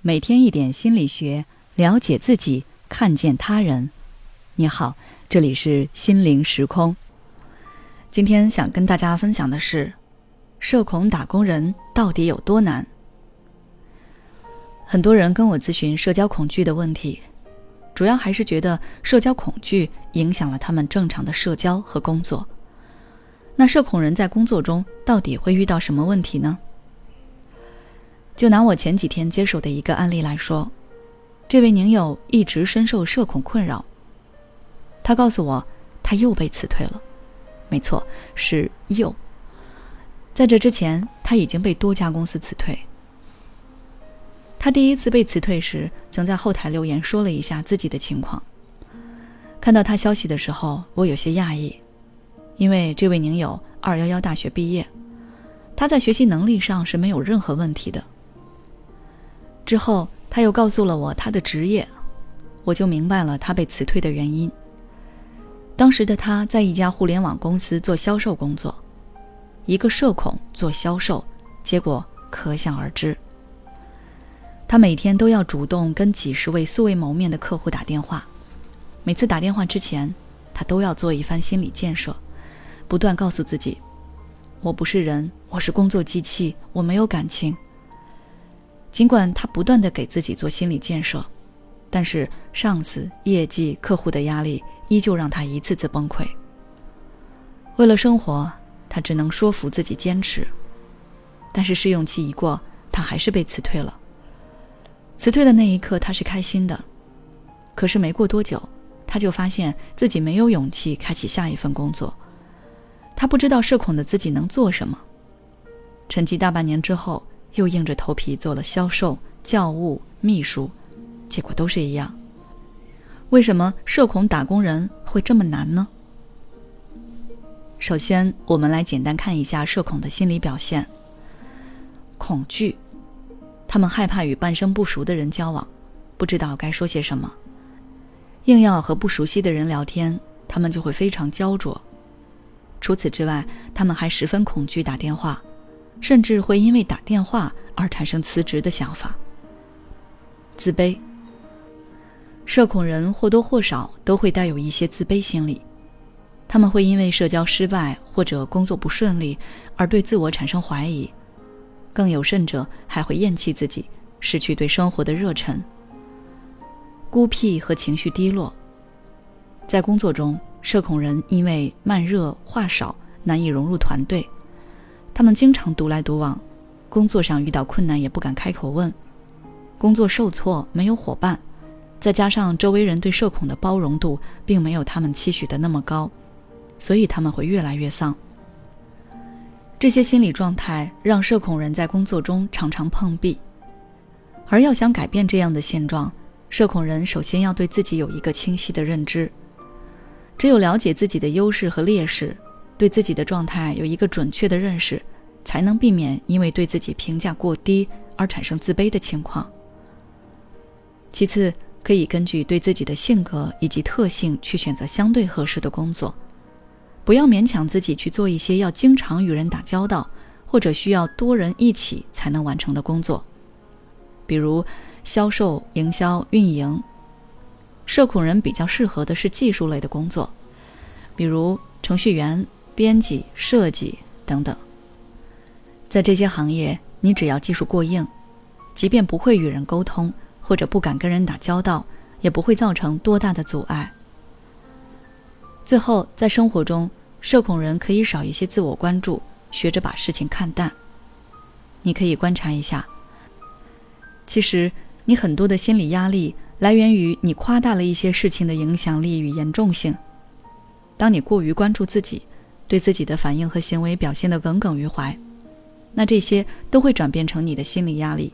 每天一点心理学，了解自己，看见他人。你好，这里是心灵时空。今天想跟大家分享的是，社恐打工人到底有多难？很多人跟我咨询社交恐惧的问题，主要还是觉得社交恐惧影响了他们正常的社交和工作。那社恐人在工作中到底会遇到什么问题呢？就拿我前几天接手的一个案例来说，这位宁友一直深受社恐困扰。他告诉我，他又被辞退了。没错，是又。在这之前，他已经被多家公司辞退。他第一次被辞退时，曾在后台留言说了一下自己的情况。看到他消息的时候，我有些讶异，因为这位宁友二幺幺大学毕业，他在学习能力上是没有任何问题的。之后，他又告诉了我他的职业，我就明白了他被辞退的原因。当时的他在一家互联网公司做销售工作，一个社恐做销售，结果可想而知。他每天都要主动跟几十位素未谋面的客户打电话，每次打电话之前，他都要做一番心理建设，不断告诉自己：“我不是人，我是工作机器，我没有感情。”尽管他不断的给自己做心理建设，但是上司、业绩、客户的压力依旧让他一次次崩溃。为了生活，他只能说服自己坚持。但是试用期一过，他还是被辞退了。辞退的那一刻，他是开心的，可是没过多久，他就发现自己没有勇气开启下一份工作。他不知道社恐的自己能做什么。沉寂大半年之后。又硬着头皮做了销售、教务、秘书，结果都是一样。为什么社恐打工人会这么难呢？首先，我们来简单看一下社恐的心理表现：恐惧，他们害怕与半生不熟的人交往，不知道该说些什么；硬要和不熟悉的人聊天，他们就会非常焦灼。除此之外，他们还十分恐惧打电话。甚至会因为打电话而产生辞职的想法。自卑，社恐人或多或少都会带有一些自卑心理，他们会因为社交失败或者工作不顺利而对自我产生怀疑，更有甚者还会厌弃自己，失去对生活的热忱。孤僻和情绪低落，在工作中，社恐人因为慢热、话少，难以融入团队。他们经常独来独往，工作上遇到困难也不敢开口问，工作受挫没有伙伴，再加上周围人对社恐的包容度并没有他们期许的那么高，所以他们会越来越丧。这些心理状态让社恐人在工作中常常碰壁，而要想改变这样的现状，社恐人首先要对自己有一个清晰的认知，只有了解自己的优势和劣势。对自己的状态有一个准确的认识，才能避免因为对自己评价过低而产生自卑的情况。其次，可以根据对自己的性格以及特性去选择相对合适的工作，不要勉强自己去做一些要经常与人打交道或者需要多人一起才能完成的工作，比如销售、营销、运营。社恐人比较适合的是技术类的工作，比如程序员。编辑、设计等等，在这些行业，你只要技术过硬，即便不会与人沟通或者不敢跟人打交道，也不会造成多大的阻碍。最后，在生活中，社恐人可以少一些自我关注，学着把事情看淡。你可以观察一下，其实你很多的心理压力来源于你夸大了一些事情的影响力与严重性。当你过于关注自己。对自己的反应和行为表现得耿耿于怀，那这些都会转变成你的心理压力。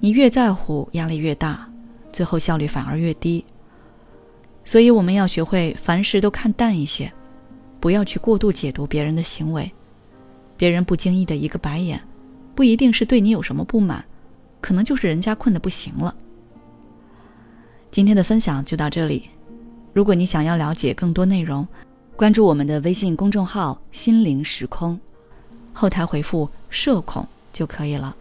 你越在乎，压力越大，最后效率反而越低。所以我们要学会凡事都看淡一些，不要去过度解读别人的行为。别人不经意的一个白眼，不一定是对你有什么不满，可能就是人家困得不行了。今天的分享就到这里。如果你想要了解更多内容，关注我们的微信公众号“心灵时空”，后台回复“社恐”就可以了。